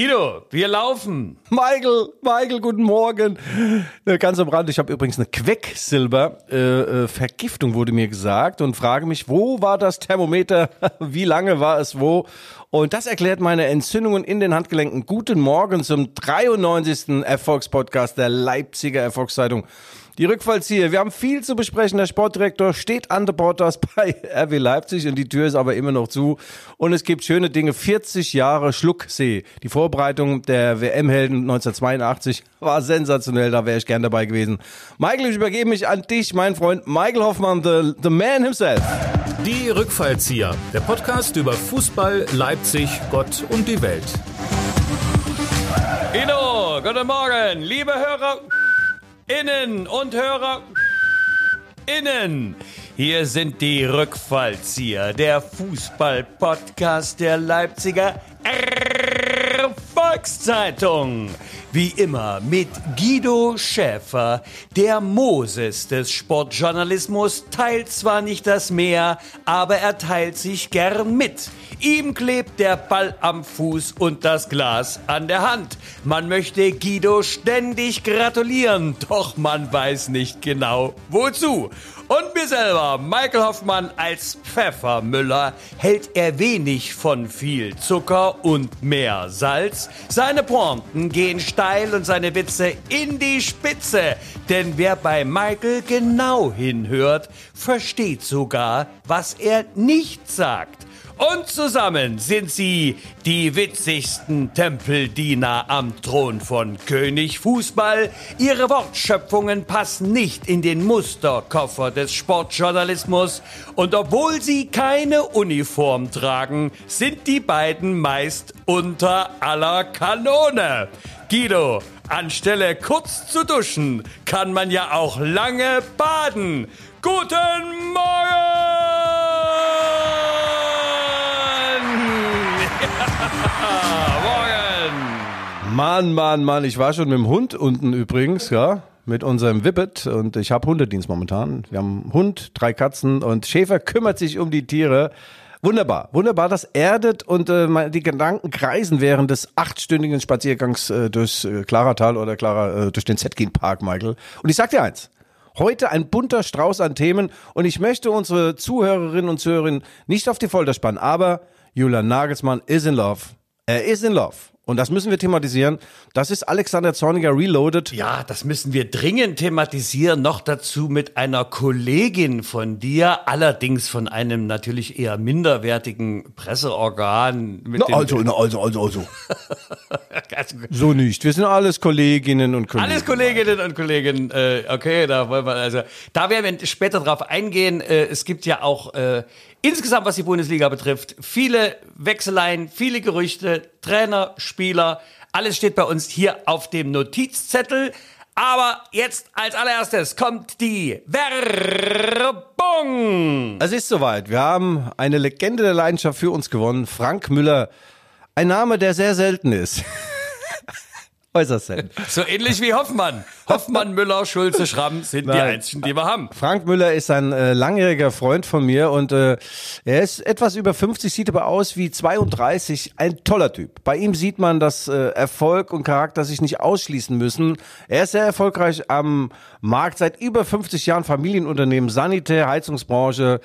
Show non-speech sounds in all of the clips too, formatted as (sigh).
Guido, wir laufen. Michael, Michael, guten Morgen. Ganz am Rand, ich habe übrigens eine Quecksilber-Vergiftung, äh, wurde mir gesagt und frage mich, wo war das Thermometer? (laughs) Wie lange war es wo? Und das erklärt meine Entzündungen in den Handgelenken. Guten Morgen zum 93. Erfolgspodcast der Leipziger Erfolgszeitung. Die Rückfallzieher. Wir haben viel zu besprechen. Der Sportdirektor steht an der Borders (laughs) bei RW Leipzig und die Tür ist aber immer noch zu. Und es gibt schöne Dinge. 40 Jahre Schlucksee. Die Vorbereitung der WM-Helden 1982 war sensationell. Da wäre ich gern dabei gewesen. Michael, ich übergebe mich an dich, mein Freund Michael Hoffmann, the, the man himself. Die Rückfallzieher. Der Podcast über Fußball, Leipzig, Gott und die Welt. Ino, guten Morgen, liebe Hörer. Innen und Hörer innen. Hier sind die Rückfallzieher, der Fußball-Podcast der Leipziger Volkszeitung. Wie immer mit Guido Schäfer, der Moses des Sportjournalismus, teilt zwar nicht das Meer, aber er teilt sich gern mit. Ihm klebt der Ball am Fuß und das Glas an der Hand. Man möchte Guido ständig gratulieren, doch man weiß nicht genau wozu. Und mir selber, Michael Hoffmann als Pfeffermüller, hält er wenig von viel Zucker und mehr Salz. Seine Pointen gehen steil und seine Witze in die Spitze. Denn wer bei Michael genau hinhört, versteht sogar, was er nicht sagt. Und zusammen sind sie die witzigsten Tempeldiener am Thron von König Fußball. Ihre Wortschöpfungen passen nicht in den Musterkoffer des Sportjournalismus. Und obwohl sie keine Uniform tragen, sind die beiden meist unter aller Kanone. Guido, anstelle kurz zu duschen, kann man ja auch lange baden. Guten Morgen! (laughs) Morgen! Mann, Mann, Mann, ich war schon mit dem Hund unten übrigens, ja, mit unserem Whippet und ich habe Hundedienst momentan. Wir haben einen Hund, drei Katzen und Schäfer kümmert sich um die Tiere. Wunderbar, wunderbar, das erdet und äh, die Gedanken kreisen während des achtstündigen Spaziergangs äh, durchs äh, Klaratal oder Clara, äh, durch den Zetkin Park, Michael. Und ich sag dir eins, Heute ein bunter Strauß an Themen und ich möchte unsere Zuhörerinnen und Zuhörer nicht auf die Folter spannen, aber Julian Nagelsmann is in love. Er ist in love. Und das müssen wir thematisieren. Das ist Alexander Zorniger Reloaded. Ja, das müssen wir dringend thematisieren. Noch dazu mit einer Kollegin von dir, allerdings von einem natürlich eher minderwertigen Presseorgan. Na, also, na, also, also, also. (laughs) so nicht. Wir sind alles Kolleginnen und Kollegen. Alles Kolleginnen und Kollegen. Äh, okay, da wollen wir also. Da werden wir später drauf eingehen. Äh, es gibt ja auch äh, Insgesamt, was die Bundesliga betrifft, viele Wechseleien, viele Gerüchte, Trainer, Spieler, alles steht bei uns hier auf dem Notizzettel. Aber jetzt als allererstes kommt die Werbung. Es ist soweit. Wir haben eine Legende der Leidenschaft für uns gewonnen. Frank Müller. Ein Name, der sehr selten ist. (laughs) Äußerst selten. (laughs) So ähnlich wie Hoffmann. Hoffmann, Müller, Schulze, Schramm sind Nein. die einzigen, die wir haben. Frank Müller ist ein äh, langjähriger Freund von mir und äh, er ist etwas über 50, sieht aber aus wie 32. Ein toller Typ. Bei ihm sieht man, dass äh, Erfolg und Charakter sich nicht ausschließen müssen. Er ist sehr erfolgreich am Markt, seit über 50 Jahren Familienunternehmen, Sanitär, Heizungsbranche,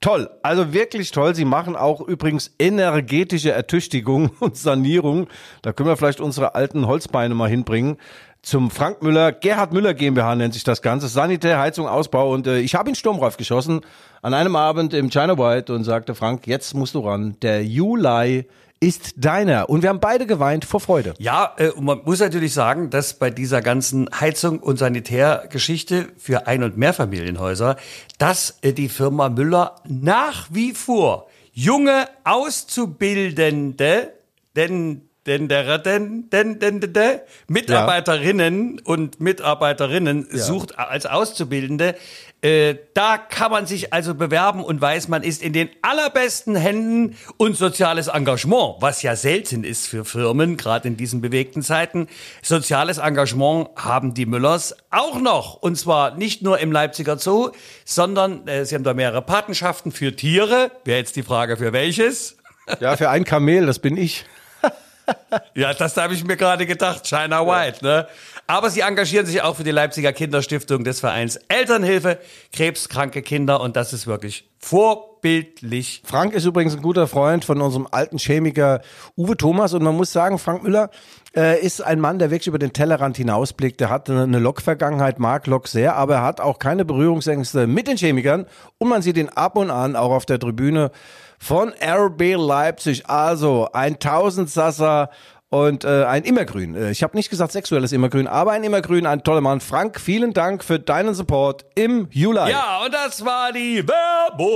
Toll, also wirklich toll. Sie machen auch übrigens energetische Ertüchtigung (laughs) und Sanierung. Da können wir vielleicht unsere alten Holzbeine mal hinbringen. Zum Frank Müller, Gerhard Müller GmbH nennt sich das Ganze. Sanitär, Heizung, Ausbau. Und äh, ich habe ihn Sturmreif geschossen an einem Abend im China White und sagte, Frank, jetzt musst du ran. Der Juli ist deiner. Und wir haben beide geweint vor Freude. Ja, äh, man muss natürlich sagen, dass bei dieser ganzen Heizung- und Sanitärgeschichte für Ein- und Mehrfamilienhäuser, dass äh, die Firma Müller nach wie vor junge Auszubildende, denn denn der denn denn denn, denn Mitarbeiterinnen ja. und Mitarbeiterinnen ja. sucht als Auszubildende. Äh, da kann man sich also bewerben und weiß, man ist in den allerbesten Händen und soziales Engagement, was ja selten ist für Firmen, gerade in diesen bewegten Zeiten. Soziales Engagement haben die Müllers auch noch. Und zwar nicht nur im Leipziger Zoo, sondern äh, sie haben da mehrere Patenschaften für Tiere. Wäre jetzt die Frage, für welches? (laughs) Ja, für ein Kamel, das bin ich. (laughs) ja, das habe ich mir gerade gedacht, China White, ne? Aber sie engagieren sich auch für die Leipziger Kinderstiftung des Vereins Elternhilfe, krebskranke Kinder und das ist wirklich vorbildlich. Frank ist übrigens ein guter Freund von unserem alten Chemiker Uwe Thomas und man muss sagen, Frank Müller äh, ist ein Mann, der wirklich über den Tellerrand hinausblickt. Der hat eine, eine Lok-Vergangenheit, mag Lok sehr, aber er hat auch keine Berührungsängste mit den Chemikern und man sieht ihn ab und an auch auf der Tribüne von RB Leipzig. Also ein Tausendsasser und äh, ein Immergrün. Äh, ich habe nicht gesagt sexuelles Immergrün, aber ein Immergrün, ein toller Mann. Frank, vielen Dank für deinen Support im Juli. Ja, und das war die Werbung.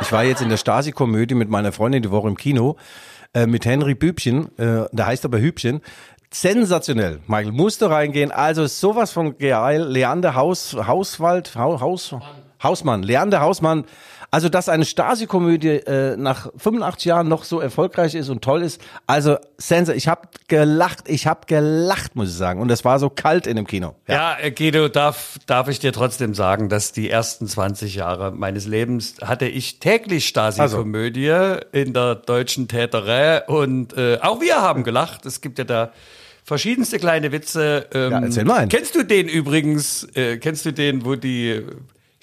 Ich war jetzt in der Stasi-Komödie mit meiner Freundin die Woche im Kino äh, mit Henry Bübchen, äh, der heißt aber Hübchen. Sensationell, Michael, musst du reingehen. Also sowas von geil. Leander Haus, Hauswald, Haus, Haus, Hausmann, Leander Hausmann also, dass eine Stasi-Komödie äh, nach 85 Jahren noch so erfolgreich ist und toll ist, also Sensor, ich habe gelacht, ich habe gelacht, muss ich sagen. Und es war so kalt in dem Kino. Ja, ja äh, Guido, darf, darf ich dir trotzdem sagen, dass die ersten 20 Jahre meines Lebens hatte ich täglich Stasi-Komödie also. in der deutschen Täterei und äh, auch wir haben gelacht. Es gibt ja da verschiedenste kleine Witze. Ähm, ja, erzähl mal. Einen. Kennst du den übrigens? Äh, kennst du den, wo die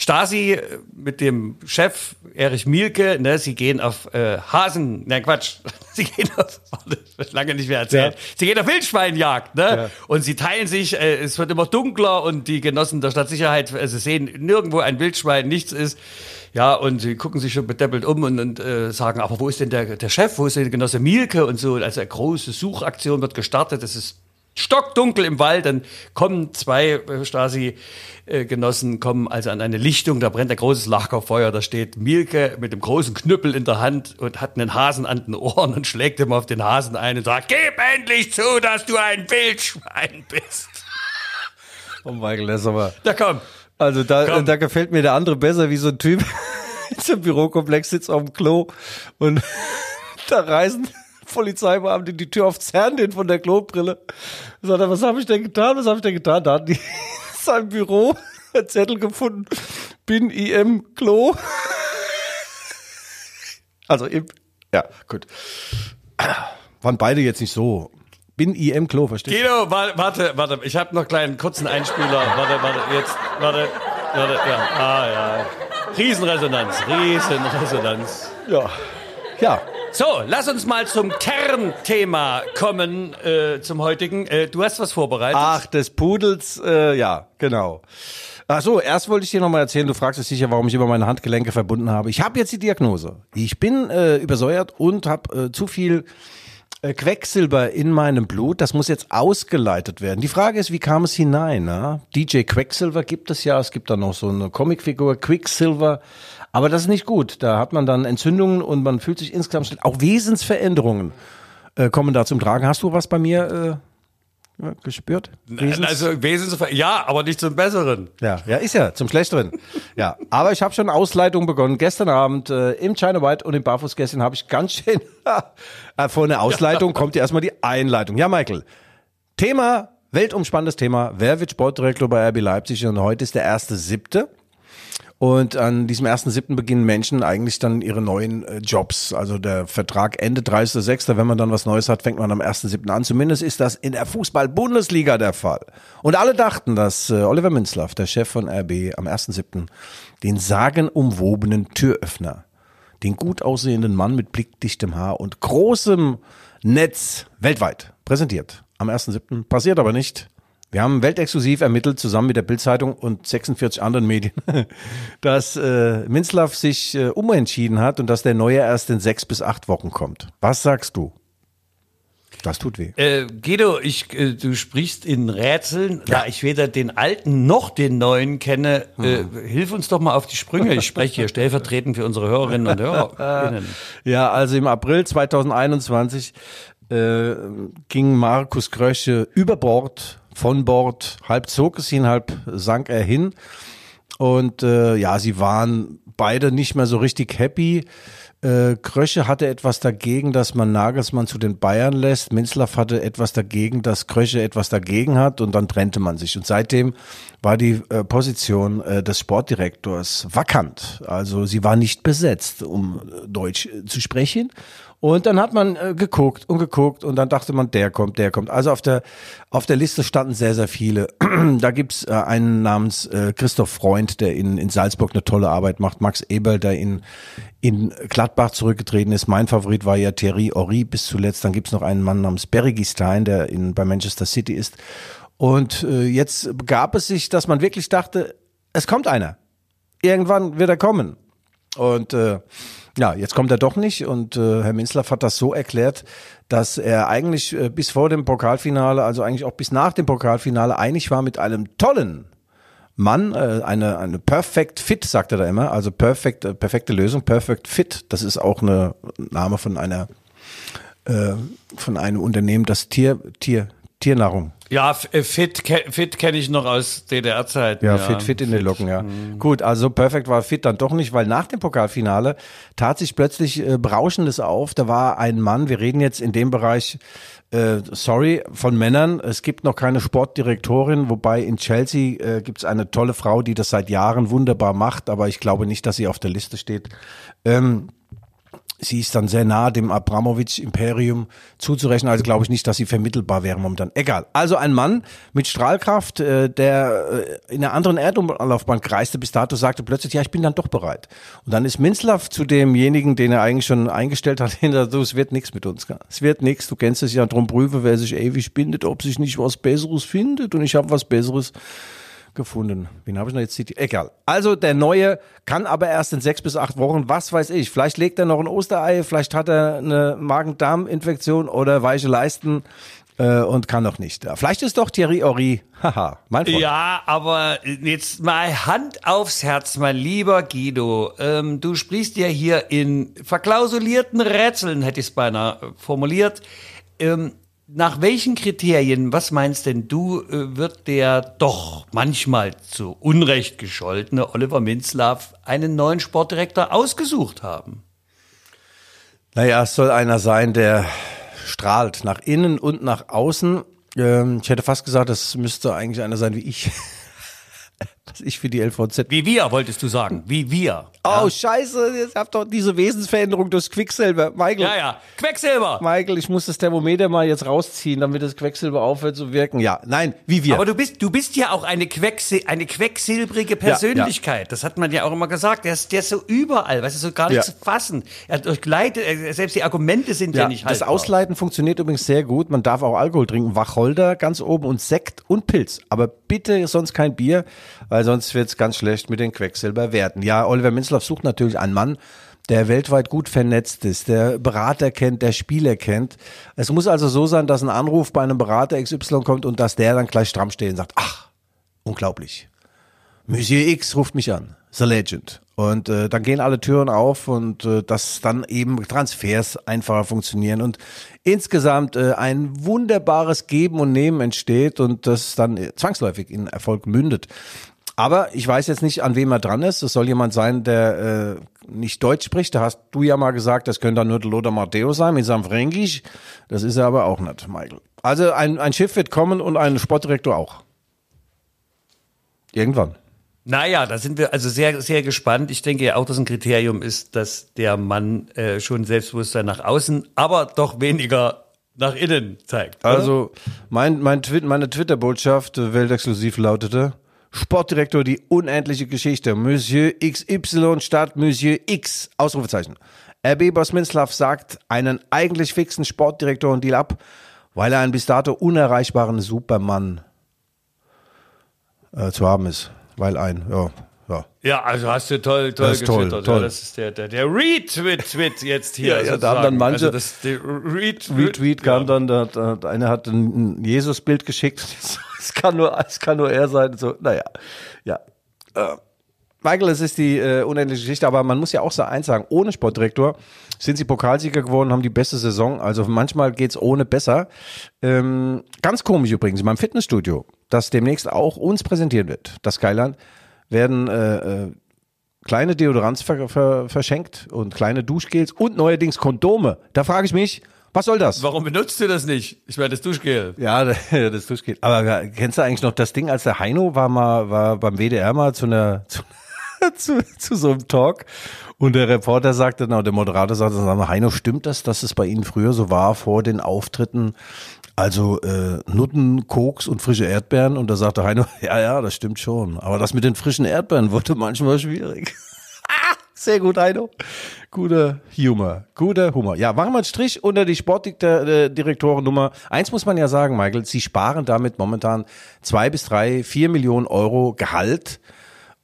Stasi äh, mit dem Chef Erich Mielke, ne, sie gehen auf äh, Hasen, nein Quatsch, (laughs) sie gehen auf, (laughs) lange nicht mehr erzählt, ja. sie gehen auf Wildschweinjagd, ne? Ja. Und sie teilen sich, äh, es wird immer dunkler und die Genossen der Stadtsicherheit, also sehen nirgendwo ein Wildschwein, nichts ist. Ja, und sie gucken sich schon bedeppelt um und, und äh, sagen, aber wo ist denn der, der Chef, wo ist denn der Genosse Mielke und so. Also eine große Suchaktion wird gestartet, das ist stockdunkel im Wald, dann kommen zwei äh, Stasi-Genossen, kommen also an eine Lichtung, da brennt ein großes Lagerfeuer, da steht Mielke mit dem großen Knüppel in der Hand und hat einen Hasen an den Ohren und schlägt ihm auf den Hasen ein und sagt, gib endlich zu, dass du ein Wildschwein bist. Oh Michael, das ist aber... Da komm. Also da, komm. da gefällt mir der andere besser, wie so ein Typ (laughs) im Bürokomplex sitzt auf dem Klo und (laughs) da reisen Polizeibeamte die Tür aufs Zerren von der Klobrille. Sagt er, was habe ich denn getan? Was habe ich denn getan? Da hat die (laughs) in seinem Büro einen Zettel gefunden. Bin IM Klo. Also im, ja, gut. Waren beide jetzt nicht so. Bin IM Klo, verstehst du? Guido, warte, warte, ich habe noch einen kleinen kurzen Einspieler. Warte, warte, jetzt, warte, warte, ja, ah, ja. Riesenresonanz, Riesenresonanz. Ja, ja. So, lass uns mal zum Kernthema kommen, äh, zum heutigen. Äh, du hast was vorbereitet. Ach, des Pudels, äh, ja, genau. Ach so, erst wollte ich dir nochmal erzählen, du fragst dich sicher, warum ich immer meine Handgelenke verbunden habe. Ich habe jetzt die Diagnose. Ich bin äh, übersäuert und habe äh, zu viel äh, Quecksilber in meinem Blut. Das muss jetzt ausgeleitet werden. Die Frage ist, wie kam es hinein? Na? DJ Quecksilver gibt es ja. Es gibt da noch so eine Comicfigur, Quicksilver. Aber das ist nicht gut. Da hat man dann Entzündungen und man fühlt sich insgesamt schlecht. Auch Wesensveränderungen äh, kommen da zum Tragen. Hast du was bei mir äh, gespürt? Wesens also Wesensveränderungen, ja, aber nicht zum Besseren. Ja, ja, ist ja zum Schlechteren. ja, aber ich habe schon Ausleitung begonnen. Gestern Abend äh, im China White und im Barfußgästchen habe ich ganz schön (laughs) äh, vor einer Ausleitung kommt ja erstmal die Einleitung. Ja, Michael. Thema weltumspannendes Thema. Wer wird Sportdirektor bei RB Leipzig? Und heute ist der erste siebte. Und an diesem ersten siebten beginnen Menschen eigentlich dann ihre neuen äh, Jobs. Also der Vertrag endet 30.06. Wenn man dann was Neues hat, fängt man am ersten siebten an. Zumindest ist das in der Fußball-Bundesliga der Fall. Und alle dachten, dass äh, Oliver Münzlaff, der Chef von RB, am ersten siebten den sagenumwobenen Türöffner, den gut aussehenden Mann mit blickdichtem Haar und großem Netz weltweit präsentiert. Am ersten siebten passiert aber nicht. Wir haben weltexklusiv ermittelt, zusammen mit der Bildzeitung und 46 anderen Medien, (laughs) dass äh, Minzlaff sich äh, umentschieden hat und dass der Neue erst in sechs bis acht Wochen kommt. Was sagst du? Das tut weh. Äh, Guido, ich, äh, du sprichst in Rätseln. Ja. Da ich weder den alten noch den neuen kenne, äh, mhm. hilf uns doch mal auf die Sprünge. Ich spreche hier (laughs) stellvertretend für unsere Hörerinnen und Hörer. (laughs) ja, also im April 2021 äh, ging Markus Krösche über Bord von Bord. Halb zog es ihn, halb sank er hin. Und äh, ja, sie waren beide nicht mehr so richtig happy. Äh, Krösche hatte etwas dagegen, dass man Nagelsmann zu den Bayern lässt. Minzlaff hatte etwas dagegen, dass Krösche etwas dagegen hat und dann trennte man sich. Und seitdem war die äh, Position äh, des Sportdirektors vakant. Also sie war nicht besetzt, um äh, Deutsch äh, zu sprechen. Und dann hat man äh, geguckt und geguckt und dann dachte man, der kommt, der kommt. Also auf der, auf der Liste standen sehr, sehr viele. (clears throat) da gibt's äh, einen namens äh, Christoph Freund, der in, in Salzburg eine tolle Arbeit macht. Max Eberl, der in, in Gladbach zurückgetreten ist. Mein Favorit war ja Thierry Horry bis zuletzt. Dann gibt's noch einen Mann namens Bergistein, der in, bei Manchester City ist. Und äh, jetzt gab es sich, dass man wirklich dachte, es kommt einer. Irgendwann wird er kommen. Und äh, ja, jetzt kommt er doch nicht und äh, Herr Minzlaff hat das so erklärt, dass er eigentlich äh, bis vor dem Pokalfinale, also eigentlich auch bis nach dem Pokalfinale einig war mit einem tollen Mann, äh, eine, eine Perfect Fit, sagt er da immer, also perfekt, äh, perfekte Lösung, Perfect Fit, das ist auch eine Name von einer äh, von einem Unternehmen, das Tier, Tier, Tiernahrung ja, äh, Fit, Fit kenne ich noch aus DDR-Zeiten. Ja, ja, Fit, Fit in den Locken, ja. Mhm. Gut, also Perfekt war Fit dann doch nicht, weil nach dem Pokalfinale tat sich plötzlich äh, Berauschendes auf. Da war ein Mann, wir reden jetzt in dem Bereich, äh, sorry, von Männern. Es gibt noch keine Sportdirektorin, wobei in Chelsea äh, gibt es eine tolle Frau, die das seit Jahren wunderbar macht, aber ich glaube nicht, dass sie auf der Liste steht. Ähm, sie ist dann sehr nah dem Abramowitsch-Imperium zuzurechnen. Also glaube ich nicht, dass sie vermittelbar wäre momentan. Egal. Also ein Mann mit Strahlkraft, äh, der äh, in einer anderen Erdumlaufbahn kreiste bis dato, sagte plötzlich, ja, ich bin dann doch bereit. Und dann ist Minzlaff zu demjenigen, den er eigentlich schon eingestellt hat, (laughs) hinter so, es wird nichts mit uns. Es wird nichts. Du kennst es ja, drum prüfe, wer sich ewig bindet, ob sich nicht was Besseres findet. Und ich habe was Besseres gefunden. Wen habe ich noch jetzt zitiert? Egal. Also der neue kann aber erst in sechs bis acht Wochen, was weiß ich. Vielleicht legt er noch ein Osterei, vielleicht hat er eine Magen-Darm-Infektion oder weiche Leisten äh, und kann noch nicht. Vielleicht ist doch Thierry Horry. Haha, mein Freund. Ja, aber jetzt mal Hand aufs Herz, mein lieber Guido. Ähm, du sprichst ja hier in verklausulierten Rätseln, hätte ich es beinahe formuliert. Ähm, nach welchen Kriterien, was meinst denn du, äh, wird der doch manchmal zu Unrecht gescholtene Oliver Minzlaff einen neuen Sportdirektor ausgesucht haben? Naja, es soll einer sein, der strahlt nach innen und nach außen. Ähm, ich hätte fast gesagt, das müsste eigentlich einer sein wie ich. (laughs) was ich für die LVZ. Wie wir, wolltest du sagen. Wie wir. Oh, ja. scheiße, jetzt habt doch diese Wesensveränderung durchs Quecksilber. Michael. Ja, ja. Quecksilber. Michael, ich muss das Thermometer mal jetzt rausziehen, damit das Quecksilber aufhört zu wirken. Ja, nein, wie wir. Aber du bist, du bist ja auch eine, Quecksil eine quecksilbrige Persönlichkeit. Ja, ja. Das hat man ja auch immer gesagt. Der ist, der ist so überall, weißt du, so gar nicht zu fassen. Er durchleitet, selbst die Argumente sind ja, nicht haltbar. Das Ausleiten funktioniert übrigens sehr gut. Man darf auch Alkohol trinken. Wacholder ganz oben und Sekt und Pilz. Aber bitte sonst kein Bier, weil sonst wird's ganz schlecht mit den Quecksilberwerten. Ja, Oliver Minzlaff sucht natürlich einen Mann, der weltweit gut vernetzt ist, der Berater kennt, der Spieler kennt. Es muss also so sein, dass ein Anruf bei einem Berater XY kommt und dass der dann gleich stramm steht und sagt, ach, unglaublich. Monsieur X ruft mich an. The Legend. Und äh, dann gehen alle Türen auf und äh, dass dann eben Transfers einfacher funktionieren und insgesamt äh, ein wunderbares Geben und Nehmen entsteht und das dann zwangsläufig in Erfolg mündet. Aber ich weiß jetzt nicht, an wem er dran ist. Es soll jemand sein, der äh, nicht Deutsch spricht. Da hast du ja mal gesagt, das könnte dann nur Lothar Matteo sein mit seinem Fränkisch. Das ist er aber auch nicht, Michael. Also ein, ein Schiff wird kommen und ein Sportdirektor auch. Irgendwann. Naja, da sind wir also sehr, sehr gespannt. Ich denke ja auch, dass ein Kriterium ist, dass der Mann äh, schon Selbstbewusstsein nach außen, aber doch weniger nach innen zeigt. Oder? Also mein, mein Twi meine Twitter-Botschaft äh, weltexklusiv lautete, Sportdirektor die unendliche Geschichte. Monsieur XY statt Monsieur X. Ausrufezeichen. RB Bosminslav sagt einen eigentlich fixen Sportdirektor und Deal ab, weil er einen bis dato unerreichbaren Supermann äh, zu haben ist. Weil ein, ja, ja. Also hast du toll, toll das toll, toll. Ja, das ist der, der, der Retweet jetzt hier. ja, ja, da haben dann manche. Also das, Retweet, Retweet kam ja. dann, da, da, einer hat ein Jesus-Bild geschickt. (laughs) Es kann nur, es kann nur er sein. So, naja, ja. Äh, Michael, es ist die äh, unendliche Geschichte, aber man muss ja auch so eins sagen, ohne Sportdirektor sind sie Pokalsieger geworden, haben die beste Saison. Also manchmal geht's ohne besser. Ähm, ganz komisch übrigens, in meinem Fitnessstudio, das demnächst auch uns präsentieren wird, das Skyland, werden äh, äh, kleine Deodoranz ver ver verschenkt und kleine Duschgels und neuerdings Kondome. Da frage ich mich, was soll das? Warum benutzt du das nicht? Ich meine, das Duschgel. Ja, (laughs) das Duschgel. Aber kennst du eigentlich noch das Ding, als der Heino war mal war beim WDR mal zu einer (laughs) zu, zu, zu so einem Talk und der Reporter sagte, na, der Moderator sagte, Heino, stimmt das, dass es bei Ihnen früher so war vor den Auftritten? Also äh, Nutten, Koks und frische Erdbeeren. Und da sagte Heino, (laughs) ja, ja, das stimmt schon. Aber das mit den frischen Erdbeeren (laughs) wurde manchmal schwierig. (laughs) Sehr gut, Heino. Guter Humor. Guter Humor. Ja, machen wir einen Strich unter die Sportdirektorennummer. Eins muss man ja sagen, Michael, Sie sparen damit momentan zwei bis drei, vier Millionen Euro Gehalt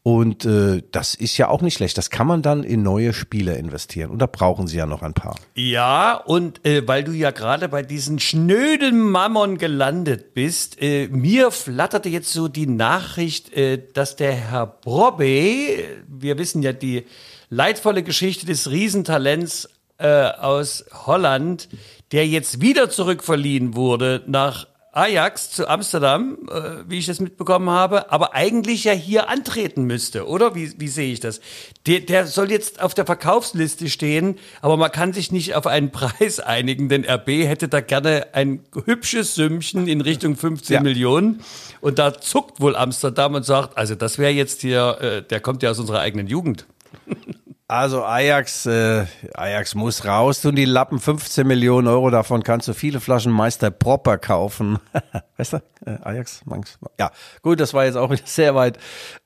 und äh, das ist ja auch nicht schlecht. Das kann man dann in neue Spiele investieren. Und da brauchen sie ja noch ein paar. Ja, und äh, weil du ja gerade bei diesen schnöden Mammon gelandet bist, äh, mir flatterte jetzt so die Nachricht, äh, dass der Herr Brobbe, wir wissen ja die leidvolle Geschichte des Riesentalents äh, aus Holland, der jetzt wieder zurückverliehen wurde nach Ajax zu Amsterdam, äh, wie ich das mitbekommen habe, aber eigentlich ja hier antreten müsste, oder? Wie, wie sehe ich das? Der, der soll jetzt auf der Verkaufsliste stehen, aber man kann sich nicht auf einen (laughs) Preis einigen, denn RB hätte da gerne ein hübsches Sümmchen in Richtung (laughs) 15 ja. Millionen. Und da zuckt wohl Amsterdam und sagt, also das wäre jetzt hier, äh, der kommt ja aus unserer eigenen Jugend. (laughs) Also Ajax, äh, Ajax muss raus tun die Lappen 15 Millionen Euro. Davon kannst du viele Flaschen Meister Proper kaufen. (laughs) weißt du? Äh, Ajax, Manx. Ja, gut, das war jetzt auch sehr weit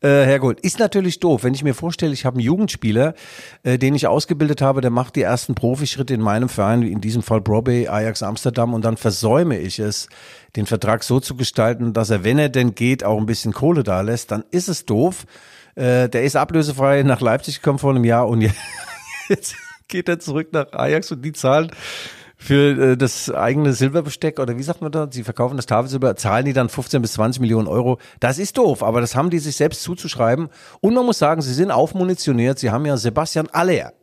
äh, hergeholt. Ist natürlich doof, wenn ich mir vorstelle, ich habe einen Jugendspieler, äh, den ich ausgebildet habe, der macht die ersten Profischritte in meinem Verein, in diesem Fall Brobe, Ajax Amsterdam, und dann versäume ich es, den Vertrag so zu gestalten, dass er, wenn er denn geht, auch ein bisschen Kohle da lässt. Dann ist es doof. Äh, der ist ablösefrei nach Leipzig gekommen vor einem Jahr und (laughs) jetzt geht er zurück nach Ajax und die zahlen für äh, das eigene Silberbesteck oder wie sagt man da, sie verkaufen das Tafelsilber, zahlen die dann 15 bis 20 Millionen Euro. Das ist doof, aber das haben die sich selbst zuzuschreiben. Und man muss sagen, sie sind aufmunitioniert. Sie haben ja Sebastian Aller,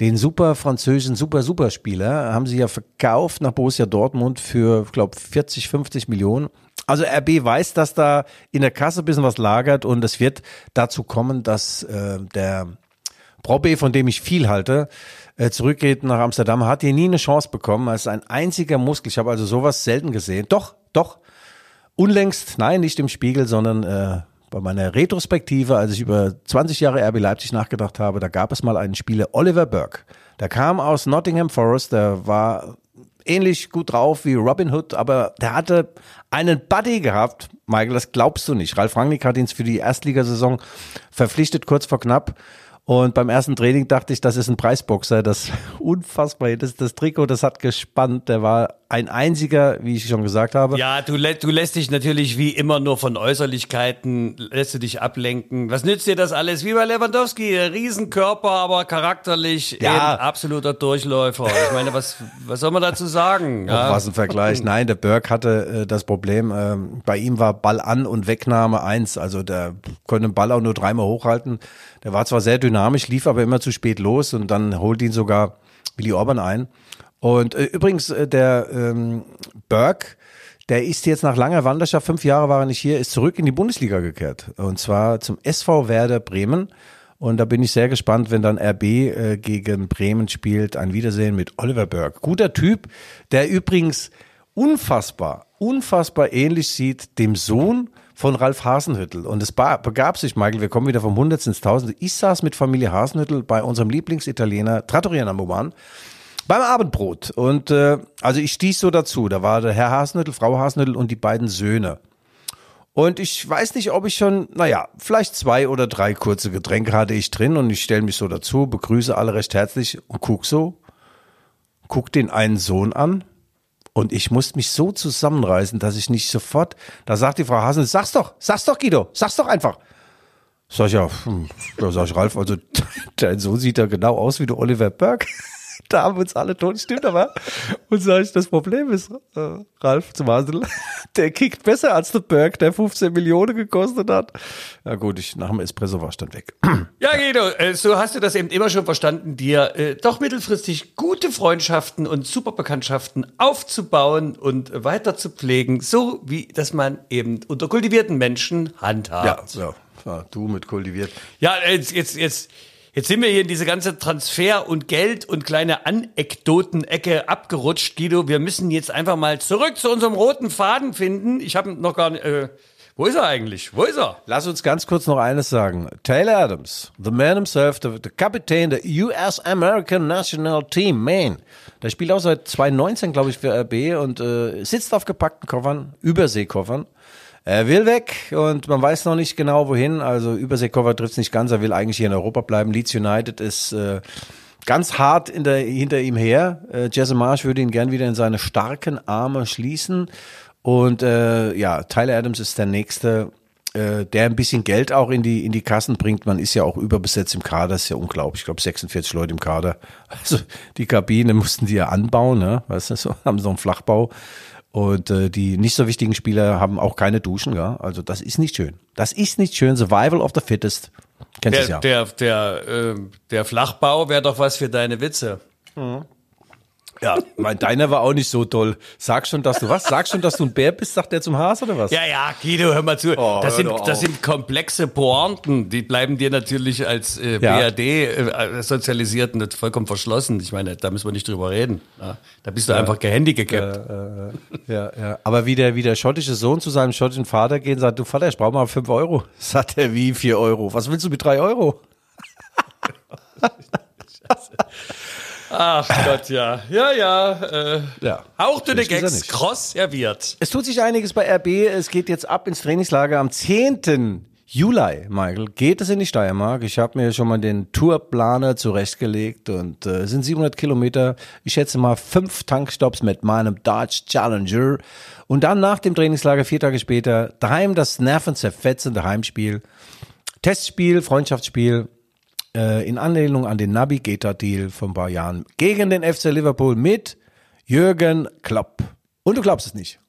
den super französischen super super Spieler, haben sie ja verkauft nach Borussia Dortmund für, glaube 40, 50 Millionen. Also RB weiß, dass da in der Kasse ein bisschen was lagert und es wird dazu kommen, dass äh, der Probe, von dem ich viel halte, äh, zurückgeht nach Amsterdam, hat hier nie eine Chance bekommen. Er ist ein einziger Muskel. Ich habe also sowas selten gesehen. Doch, doch. Unlängst, nein, nicht im Spiegel, sondern äh, bei meiner Retrospektive, als ich über 20 Jahre RB Leipzig nachgedacht habe, da gab es mal einen Spieler, Oliver Burke. Der kam aus Nottingham Forest, der war ähnlich gut drauf wie Robin Hood, aber der hatte einen Buddy gehabt. Michael, das glaubst du nicht. Ralf Rangnick hat ihn für die Erstligasaison verpflichtet, kurz vor knapp. Und beim ersten Training dachte ich, das ist ein Preisboxer. Das (laughs) unfassbar. Das, das Trikot, das hat gespannt. Der war ein einziger, wie ich schon gesagt habe. Ja, du, du lässt dich natürlich wie immer nur von Äußerlichkeiten, lässt du dich ablenken. Was nützt dir das alles? Wie bei Lewandowski, Riesenkörper, aber charakterlich ja. absoluter Durchläufer. Ich meine, was, was soll man dazu sagen? Ja. was ein Vergleich. Nein, der Berg hatte äh, das Problem, äh, bei ihm war Ball an und Wegnahme eins. Also der konnte den Ball auch nur dreimal hochhalten. Der war zwar sehr dynamisch, lief aber immer zu spät los und dann holt ihn sogar Willi Orban ein. Und äh, übrigens, äh, der ähm, Burke, der ist jetzt nach langer Wanderschaft, fünf Jahre war er nicht hier, ist zurück in die Bundesliga gekehrt. Und zwar zum SV Werder Bremen. Und da bin ich sehr gespannt, wenn dann RB äh, gegen Bremen spielt. Ein Wiedersehen mit Oliver Burke. Guter Typ, der übrigens unfassbar, unfassbar ähnlich sieht dem Sohn von Ralf Hasenhüttel. Und es begab sich, Michael, wir kommen wieder vom Hundertsten ins Tausende. Ich saß mit Familie Hasenhüttel bei unserem Lieblingsitaliener Trattoria Number One beim Abendbrot. Und äh, also ich stieß so dazu. Da war der Herr Hasenhüttel, Frau Hasenhüttel und die beiden Söhne. Und ich weiß nicht, ob ich schon, naja, vielleicht zwei oder drei kurze Getränke hatte ich drin und ich stelle mich so dazu, begrüße alle recht herzlich und guck so, guck den einen Sohn an und ich musste mich so zusammenreißen, dass ich nicht sofort, da sagt die Frau Hasen, sag's doch, sag's doch Guido, sag's doch einfach. Sag ich ja, hm, ja sag ich Ralf, also (laughs) dein Sohn sieht ja genau aus wie der Oliver Burke (laughs) da haben uns alle tot, stimmt aber. Und sag ich, das Problem ist, äh, Ralf zum Hasel, (laughs) der kickt besser als der Berg, der 15 Millionen gekostet hat. Ja gut, ich, nach dem Espresso war ich dann weg. (clears throat) Ja, Guido, äh, so hast du das eben immer schon verstanden, dir äh, doch mittelfristig gute Freundschaften und Superbekanntschaften aufzubauen und weiter zu pflegen, so wie das man eben unter kultivierten Menschen handhabt. Ja, ja. Ja, du mit kultiviert. Ja, jetzt, jetzt, jetzt, jetzt sind wir hier in diese ganze Transfer- und Geld- und kleine Anekdoten-Ecke abgerutscht, Guido. Wir müssen jetzt einfach mal zurück zu unserem roten Faden finden. Ich habe noch gar nicht. Äh, wo ist er eigentlich? Wo ist er? Lass uns ganz kurz noch eines sagen. Taylor Adams, the man himself, the Kapitän der US American National Team, man. Der spielt auch seit 2019, glaube ich, für RB und äh, sitzt auf gepackten Koffern, Überseekoffern. Er will weg und man weiß noch nicht genau wohin. Also Überseekoffer trifft nicht ganz. Er will eigentlich hier in Europa bleiben. Leeds United ist äh, ganz hart der, hinter ihm her. Äh, Jesse Marsch würde ihn gern wieder in seine starken Arme schließen. Und äh, ja, Tyler Adams ist der nächste, äh, der ein bisschen Geld auch in die in die Kassen bringt. Man ist ja auch überbesetzt im Kader, ist ja unglaublich. Ich glaube 46 Leute im Kader. (laughs) Also die Kabine mussten die ja anbauen, ne? Weißt du, so (laughs) haben so einen Flachbau. Und äh, die nicht so wichtigen Spieler haben auch keine Duschen, ja. Also das ist nicht schön. Das ist nicht schön. Survival of the fittest. Kennst du ja. der, der, äh, der Flachbau wäre doch was für deine Witze. Ja, mein deiner war auch nicht so toll. Sag schon, dass du was? Sag schon, dass du ein Bär bist, sagt der zum Has oder was? Ja, ja, Guido, hör mal zu. Oh, das, sind, das sind komplexe Pointen. Die bleiben dir natürlich als äh, Ja. BRD äh, sozialisierten nicht vollkommen verschlossen. Ich meine, da müssen wir nicht drüber reden. Ja, da bist du einfach gehandicapt. Ja, ja. Aber wie der, wie der schottische Sohn zu seinem schottischen Vater geht und sagt, du Vater, ich brauche mal fünf Euro. (laughs) Sagt er, wie vier Euro? Was willst du mit drei Euro? (laughs) (laughs) Ach Gott, ja. Ja, ja. Äh, Ja. Das ist er Gags, cross serviert. Es tut sich einiges bei RB. Es geht jetzt ab ins Trainingslager am 10. Juli, Michael, geht es in die Steiermark. Ich habe mir schon mal den Tourplaner zurechtgelegt und äh, es sind 700 Kilometer. Ich schätze mal fünf Tankstops mit meinem Dodge Challenger. Und dann nach dem Trainingslager, vier Tage später, daheim das nervenzerfetzende Heimspiel. Testspiel, Freundschaftsspiel, in Anlehnung an den Navigator-Deal von ein paar Jahren gegen den FC Liverpool mit Jürgen Klopp. Und du glaubst es nicht.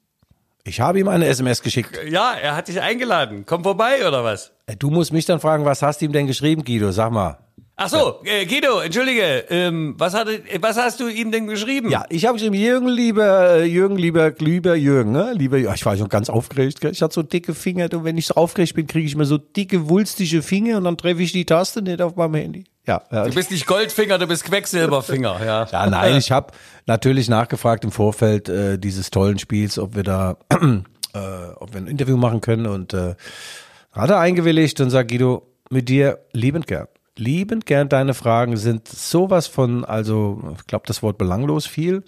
Ich habe ihm eine SMS geschickt. Ja, er hat dich eingeladen. Komm vorbei, oder was? Äh, Du musst mich dann fragen, was hast du ihm denn geschrieben, Guido? Sag mal. Ach so, äh, Guido, entschuldige. Ähm, was, hat, was hast du ihm denn geschrieben? Ja, ich habe geschrieben, Jürgen, lieber, äh, Jürgen, lieber, lieber Jürgen, ne? Lieber, ja, ich war schon ganz aufgeregt. Gell? Ich hatte so dicke Finger. Und wenn ich so aufgeregt bin, kriege ich immer so dicke, wulstige Finger und dann treffe ich die Taste nicht auf meinem Handy. Ja, ja. Du bist nicht Goldfinger, du bist Quecksilberfinger. Ja. (laughs) Ja, nein, ich habe natürlich nachgefragt im Vorfeld äh, dieses tollen Spiels, ob wir da, (clears throat) äh, ob wir ein Interview machen können und äh, hat er eingewilligt und sagt Guido, mit dir liebend gern. Liebend gern, deine Fragen sind sowas von, also ich glaube das Wort belanglos viel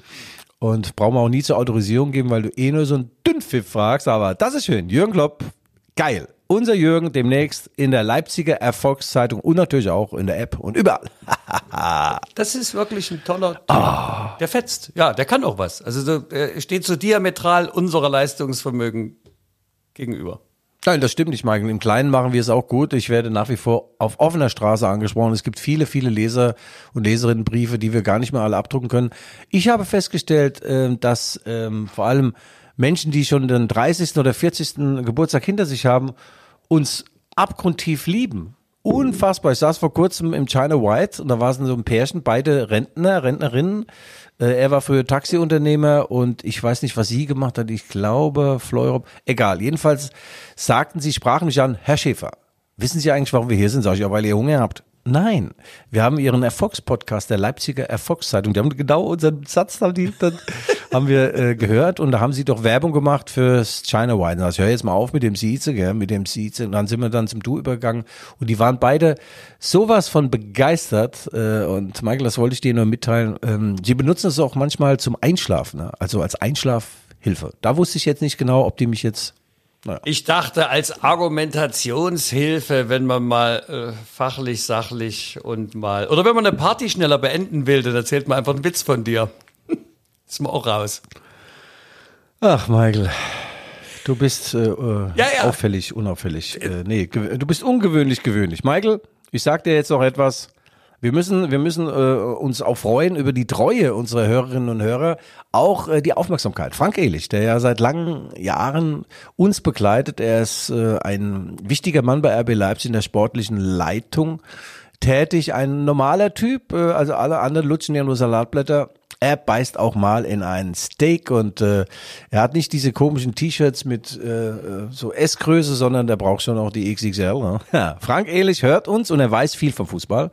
und brauchen wir auch nie zur Autorisierung geben, weil du eh nur so ein Dünnpfiff fragst, aber das ist schön. Jürgen Klopp, geil. Unser Jürgen demnächst in der Leipziger Erfolgszeitung und natürlich auch in der App und überall. (laughs) Das ist wirklich ein toller Typ. Der fetzt. Ja, der kann auch was. Also so, er steht so diametral unserer Leistungsvermögen gegenüber. Nein, das stimmt nicht, Michael. Im Kleinen machen wir es auch gut. Ich werde nach wie vor auf offener Straße angesprochen. Es gibt viele, viele Leser und Leserinnenbriefe, die wir gar nicht mehr alle abdrucken können. Ich habe festgestellt, ähm, dass ähm, vor allem Menschen, die schon den 30. oder 40. Geburtstag hinter sich haben, uns abgrundtief lieben. Unfassbar. Ich saß vor kurzem im China White und da war es so ein Pärchen, beide Rentner, Rentnerinnen. Äh, Er war früher Taxiunternehmer und ich weiß nicht, was sie gemacht hat. Ich glaube, Fleurop. Egal. Jedenfalls sagten sie, sprachen mich an, Herr Schäfer, wissen Sie eigentlich, warum wir hier sind? Sag ich, ja, weil ihr Hunger habt. Nein, wir haben ihren Erfolgspodcast der Leipziger Erfolgszeitung. Die haben genau unseren Satz haben, die, (laughs) haben wir äh, gehört und da haben sie doch Werbung gemacht fürs China Wine. Also hör jetzt mal auf mit dem Sieze, gell, mit dem Sieze. Und dann sind wir dann zum Du übergegangen und die waren beide sowas von begeistert. Äh, und Michael, das wollte ich dir nur mitteilen. Ähm, sie benutzen es auch manchmal zum Einschlafen, ne? also als Einschlafhilfe. Da wusste ich jetzt nicht genau, ob die mich jetzt Ich dachte als Argumentationshilfe, wenn man mal äh, fachlich, sachlich und mal oder wenn man eine Party schneller beenden will, dann erzählt man einfach einen Witz von dir. (laughs) Ist man auch raus. Ach, Michael. Du bist äh, äh, Ja, ja. auffällig, unauffällig. Äh, nee, du bist ungewöhnlich gewöhnlich. Michael, ich sag dir jetzt noch etwas. Wir müssen, wir müssen äh, uns auch freuen über die Treue unserer Hörerinnen und Hörer, auch äh, die Aufmerksamkeit. Frank Ehlich, der ja seit langen Jahren uns begleitet, er ist äh, ein wichtiger Mann bei RB Leipzig in der sportlichen Leitung tätig, ein normaler Typ, äh, also alle anderen lutschen ja nur Salatblätter. er beißt auch mal in einen Steak und äh, er hat nicht diese komischen T-Shirts mit äh, äh so S-Größe, sondern der braucht schon auch die XXL. Ne? (laughs) Ja, Frank Ehlich hört uns und er weiß viel vom Fußball.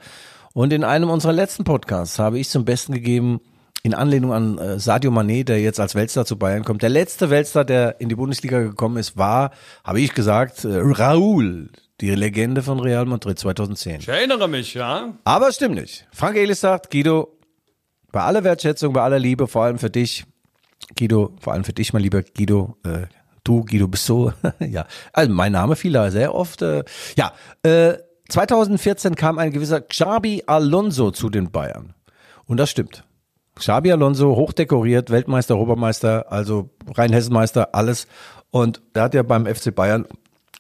Und in einem unserer letzten Podcasts habe ich zum Besten gegeben, in Anlehnung an äh, Sadio Mané, der jetzt als Weltstar zu Bayern kommt. Der letzte Weltstar, der in die Bundesliga gekommen ist, war, habe ich gesagt, äh, Raúl, die Legende von Real Madrid 2010. Ich erinnere mich, ja. Aber es stimmt nicht. Frank Elis sagt, Guido, bei aller Wertschätzung, bei aller Liebe, vor allem für dich, Guido, vor allem für dich, mein lieber Guido, äh, du, Guido, bist so, (laughs) ja, also mein Name fiel da sehr oft, äh, ja, äh, 2014 kam ein gewisser Xabi Alonso zu den Bayern. Und das stimmt. Xabi Alonso, hochdekoriert, Weltmeister, Europameister, also Rheinhessenmeister, alles. Und er hat ja beim FC Bayern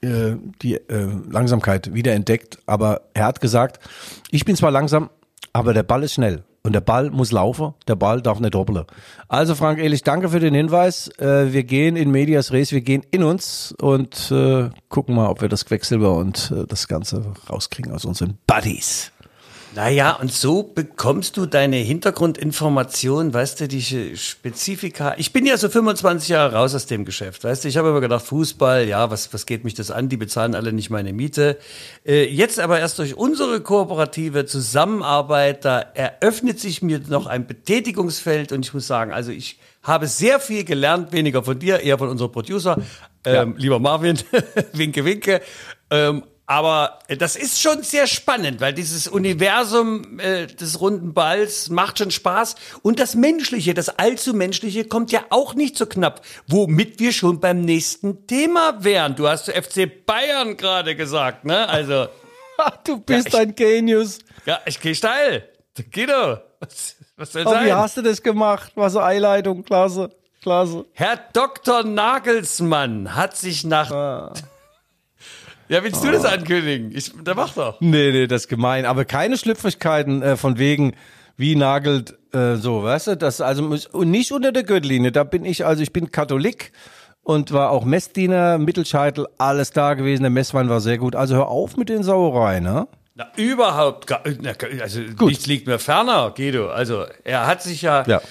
äh, die äh, Langsamkeit wiederentdeckt, aber er hat gesagt, ich bin zwar langsam, aber der Ball ist schnell. Und der Ball muss laufen, der Ball darf nicht doppeln. Also Frank Ehrlich, danke für den Hinweis. Äh, wir gehen in Medias Res, wir gehen in uns und äh, gucken mal, ob wir das Quecksilber und äh, das Ganze rauskriegen aus unseren Buddies. Naja, und so bekommst du deine Hintergrundinformationen, weißt du, die Spezifika. Ich bin ja so 25 Jahre raus aus dem Geschäft, weißt du. Ich habe immer gedacht, Fußball, ja, was, was geht mich das an? Die bezahlen alle nicht meine Miete. Äh, jetzt aber erst durch unsere kooperative Zusammenarbeit, da eröffnet sich mir noch ein Betätigungsfeld und ich muss sagen, also ich habe sehr viel gelernt, weniger von dir, eher von unserem Producer, ähm, ja. lieber Marvin, (laughs) winke, winke. Ähm, aber äh, das ist schon sehr spannend, weil dieses Universum äh, des runden Balls macht schon Spaß. Und das Menschliche, das allzu Menschliche kommt ja auch nicht so knapp, womit wir schon beim nächsten Thema wären. Du hast zu FC Bayern gerade gesagt, ne? Also. (laughs) du bist ja, ich, ein Genius. Ja, ich gehe steil. Guido, was, was soll oh, sein? Wie hast du das gemacht? Was eine Einleitung, klasse, klasse. Herr Dr. Nagelsmann hat sich nach... Ah ja, willst du das ah. ankündigen? Ich, der macht doch. Nee, nee, das ist gemein. Aber keine Schlüpfrigkeiten äh, von wegen, wie nagelt äh, so, weißt du? Das also und nicht unter der Gürtellinie. Da bin ich, also ich bin Katholik und war auch Messdiener, Mittelscheitel, alles da gewesen. Der Messwein war sehr gut. Also hör auf mit den Sauereien, ne? Na, überhaupt gar, also Gut. nichts liegt mir ferner, Guido. Also er hat sich ja, ja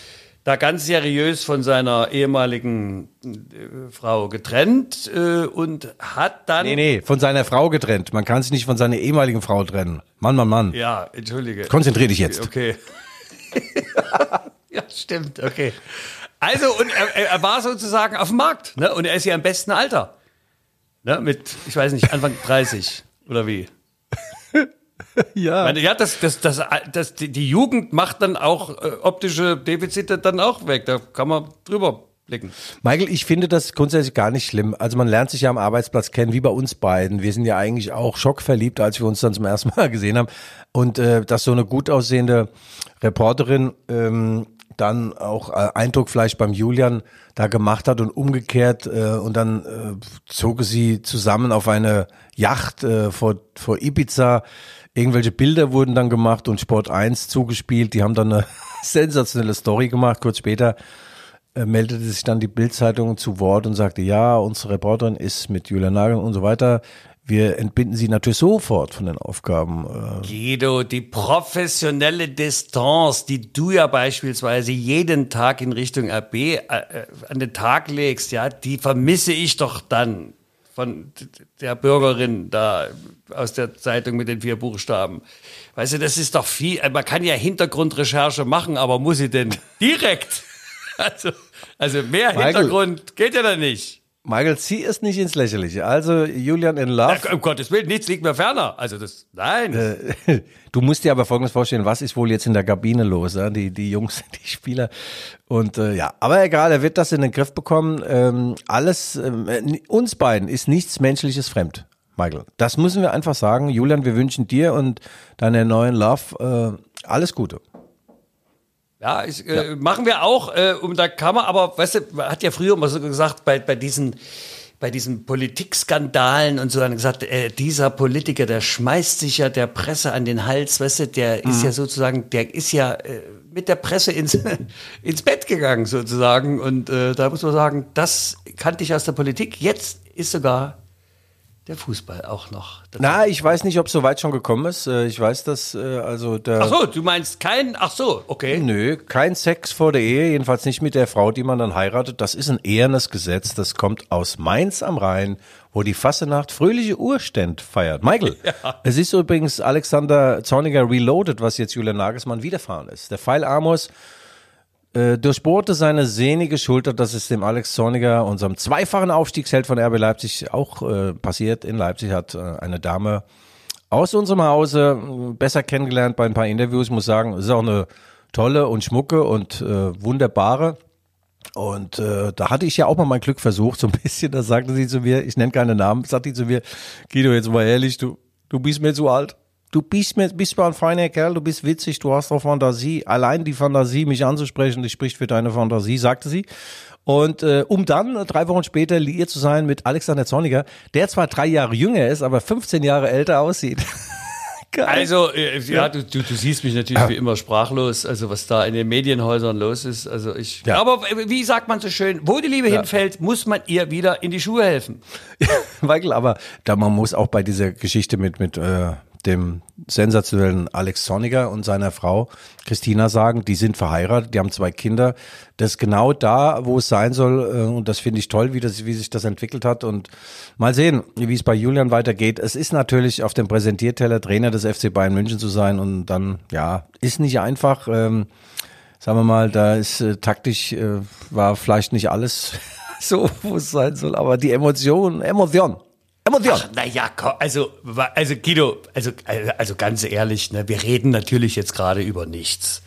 da ganz seriös von seiner ehemaligen äh, Frau getrennt äh, und hat dann. Nee, nee, von seiner Frau getrennt. Man kann sich nicht von seiner ehemaligen Frau trennen. Mann, Mann, Mann. Ja, entschuldige. Konzentrier dich jetzt. Okay. (laughs) ja, stimmt, okay. Also, und er, er, war sozusagen auf dem Markt, ne? Und er ist ja im besten Alter. Ne? Mit, ich weiß nicht, Anfang 30 oder wie? (laughs) (laughs) ja. Meine, ja, das, das, das, das, die Jugend macht dann auch äh, optische Defizite dann auch weg. Da kann man drüber blicken. Michael, ich finde das grundsätzlich gar nicht schlimm. Also man lernt sich ja am Arbeitsplatz kennen, wie bei uns beiden. Wir sind ja eigentlich auch schockverliebt, als wir uns dann zum ersten Mal (laughs) gesehen haben. Und äh, dass so eine gut aussehende Reporterin ähm, dann auch äh, Eindruck vielleicht beim Julian da gemacht hat und umgekehrt äh, und dann äh, zog sie zusammen auf eine Yacht äh, vor, vor Ibiza Irgendwelche Bilder wurden dann gemacht und Sport 1 zugespielt. Die haben dann eine (laughs) sensationelle Story gemacht. Kurz später äh, meldete sich dann die Bildzeitung zu Wort und sagte, ja, unsere Reporterin ist mit Julia Nagel und so weiter. Wir entbinden sie natürlich sofort von den Aufgaben. Äh. Guido, die professionelle Distanz, die du ja beispielsweise jeden Tag in Richtung RB äh, äh, an den Tag legst, ja, die vermisse ich doch dann von der Bürgerin da aus der Zeitung mit den vier Buchstaben. Weißt du, das ist doch viel, man kann ja Hintergrundrecherche machen, aber muss sie denn direkt? (laughs) Also, also mehr Michael, Hintergrund geht ja da nicht. Michael, zieh es nicht ins Lächerliche. Also Julian in Love. Ja, um Gottes Willen, nichts liegt mir ferner. Also das, nein. Äh, (laughs) du musst dir aber Folgendes vorstellen, was ist wohl jetzt in der Kabine los? Ja? Die, die Jungs, (laughs) die Spieler. Und äh, ja, aber egal, er wird das in den Griff bekommen. Ähm, alles, äh, uns beiden ist nichts Menschliches fremd. Michael, das müssen wir einfach sagen. Julian, wir wünschen dir und deiner neuen Love äh, alles Gute. Ja, ich, äh, ja. machen wir auch. Äh, um da kann man, aber weißt du, man hat ja früher immer so gesagt, bei, bei diesen bei diesen Politikskandalen und so dann gesagt, äh, dieser Politiker, der schmeißt sich ja der Presse an den Hals, weißt du, der mhm. ist ja sozusagen, der ist ja äh, mit der Presse ins, (laughs) ins Bett gegangen sozusagen und äh, da muss man sagen, das kannte ich aus der Politik. Jetzt ist sogar der Fußball auch noch. dazu. Na, ich weiß nicht, ob es so weit schon gekommen ist. Äh, Ich weiß, dass äh, also der. Ach so, du meinst kein, ach so, okay. Nö, kein Sex vor der Ehe, jedenfalls nicht mit der Frau, die man dann heiratet. Das ist ein ehrenes Gesetz, das kommt aus Mainz am Rhein, wo die Fassenacht fröhliche Urständ feiert. Michael, (laughs) es ist übrigens Alexander Zorniger Reloaded, was jetzt Julian Nagelsmann widerfahren ist. Der Pfeil Amos äh, durchbohrte seine sehnige Schulter. Das ist dem Alex Zorniger, unserem zweifachen Aufstiegsheld von RB Leipzig, auch äh, passiert. In Leipzig hat äh, eine Dame aus unserem Hause äh, besser kennengelernt bei ein paar Interviews. Ich muss sagen, es ist auch eine tolle und schmucke und äh, wunderbare. Und äh, da hatte ich ja auch mal mein Glück versucht, so ein (laughs) bisschen. Da sagte sie zu mir, ich nenne keine Namen, sagte sie zu mir, Guido, jetzt mal ehrlich, du, du bist mir zu alt. Du bist mir, bist mal ein feiner Kerl, du bist witzig, du hast doch Fantasie. Allein die Fantasie, mich anzusprechen, die spricht für deine Fantasie, sagte sie. Und äh, um dann drei Wochen später liiert zu sein mit Alexander Zorniger, der zwar drei Jahre jünger ist, aber 15 Jahre älter aussieht. (laughs) Geil. Also, äh, ja, du, du, du siehst mich natürlich wie immer sprachlos, also was da in den Medienhäusern los ist. Also ich. Ja. Aber wie sagt man so schön, wo die Liebe hinfällt, muss man ihr wieder in die Schuhe helfen. (laughs) Michael, aber da man muss auch bei dieser Geschichte mit mit äh, dem sensationellen Alex Zorniger und seiner Frau Christina sagen, die sind verheiratet, die haben zwei Kinder. Das ist genau da, wo es sein soll äh, und das finde ich toll, wie das wie sich das entwickelt hat und mal sehen, wie es bei Julian weitergeht. Es ist natürlich auf dem Präsentierteller Trainer des FC Bayern München zu sein und dann ja, ist nicht einfach ähm, sagen wir mal, da ist äh, taktisch äh, war vielleicht nicht alles (laughs) so, wo es sein soll, aber die Emotion, Emotion, Emotion. Naja, also, also Guido, also, also ganz ehrlich, ne, wir reden natürlich jetzt gerade über nichts.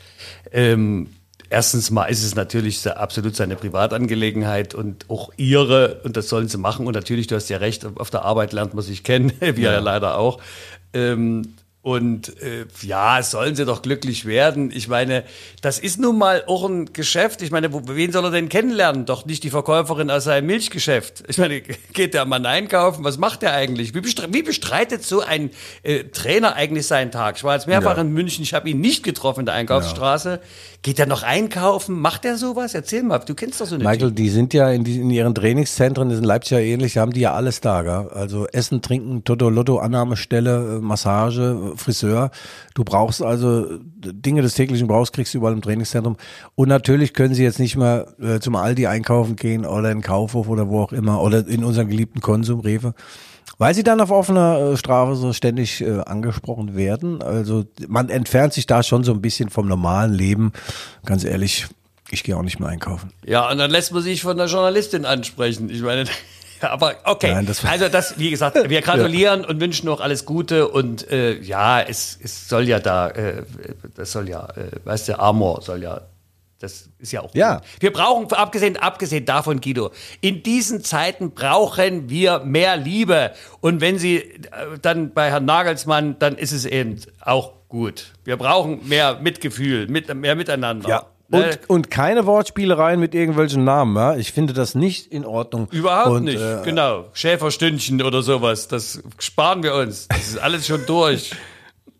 Ähm, erstens mal ist es natürlich absolut seine Privatangelegenheit und auch ihre, und das sollen sie machen. Und natürlich, du hast ja recht, auf der Arbeit lernt man sich kennen, (laughs) wir ja, leider auch. Ähm, und äh, ja, sollen sie doch glücklich werden. Ich meine, das ist nun mal auch ein Geschäft. Ich meine, wo, wen soll er denn kennenlernen? Doch nicht die Verkäuferin aus seinem Milchgeschäft. Ich meine, (laughs) geht der Mann einkaufen? Was macht der eigentlich? Wie, bestre wie bestreitet so ein äh, Trainer eigentlich seinen Tag? Ich war jetzt mehrfach Ja. in München, ich habe ihn nicht getroffen in der Einkaufsstraße. Geht er noch einkaufen? Macht er sowas? Erzähl mal, du kennst doch so eine Michael, die sind ja in, die, in ihren Trainingszentren, das ist in Leipzig ja ähnlich, haben die ja alles da, gell? Also Essen, Trinken, Toto, Lotto, Annahmestelle, äh, Massage, Friseur. Du brauchst also Dinge des täglichen Brauchs, kriegst du überall im Trainingszentrum. Und natürlich können sie jetzt nicht mehr äh, zum Aldi einkaufen gehen oder in Kaufhof oder wo auch immer oder in unseren geliebten Konsum, Rewe. Weil sie dann auf offener äh, Straße so ständig äh, angesprochen werden. Also man entfernt sich da schon so ein bisschen vom normalen Leben. Ganz ehrlich, ich gehe auch nicht mehr einkaufen. Ja, und dann lässt man sich von der Journalistin ansprechen. Ich meine, aber okay. Nein, das- also das, wie gesagt, wir (laughs) gratulieren und wünschen noch alles Gute und äh, ja, es, es soll ja da, äh, das soll ja, äh, weißt du, Amor soll ja, das ist ja auch. Ja. gut. Wir brauchen, abgesehen, abgesehen davon, Guido, in diesen Zeiten brauchen wir mehr Liebe. Und wenn Sie äh, dann bei Herrn Nagelsmann, dann ist es eben auch gut. Wir brauchen mehr Mitgefühl, mit, mehr Miteinander. Ja. Ne? Und, und keine Wortspielereien mit irgendwelchen Namen. Ja? Ich finde das nicht in Ordnung. Überhaupt und, nicht, Äh, genau. Schäferstündchen oder sowas, das sparen wir uns. Das ist alles schon durch.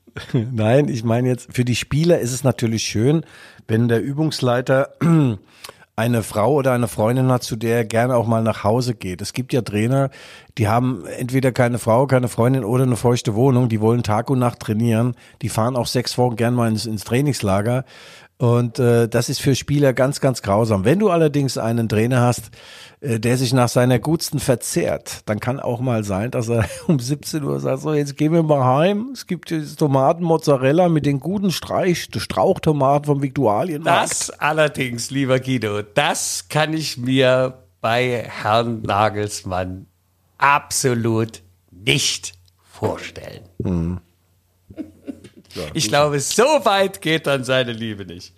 (laughs) Nein, ich meine jetzt, für die Spieler ist es natürlich schön, wenn der Übungsleiter (clears throat) eine Frau oder eine Freundin hat, zu der er gerne auch mal nach Hause geht. Es gibt ja Trainer, die haben entweder keine Frau, keine Freundin oder eine feuchte Wohnung, die wollen Tag und Nacht trainieren, die fahren auch sechs Wochen gern mal ins, ins Trainingslager. Und äh, das ist für Spieler ganz, ganz grausam. Wenn du allerdings einen Trainer hast, äh, der sich nach seiner Gutsten verzehrt, dann kann auch mal sein, dass er (laughs) um 17 Uhr sagt, so jetzt gehen wir mal heim. Es gibt jetzt Tomaten Mozzarella mit den guten Streich, Strauchtomaten vom Viktualienmarkt. Das allerdings, lieber Guido, das kann ich mir bei Herrn Nagelsmann absolut nicht vorstellen. Ich glaube, so weit geht dann seine Liebe nicht.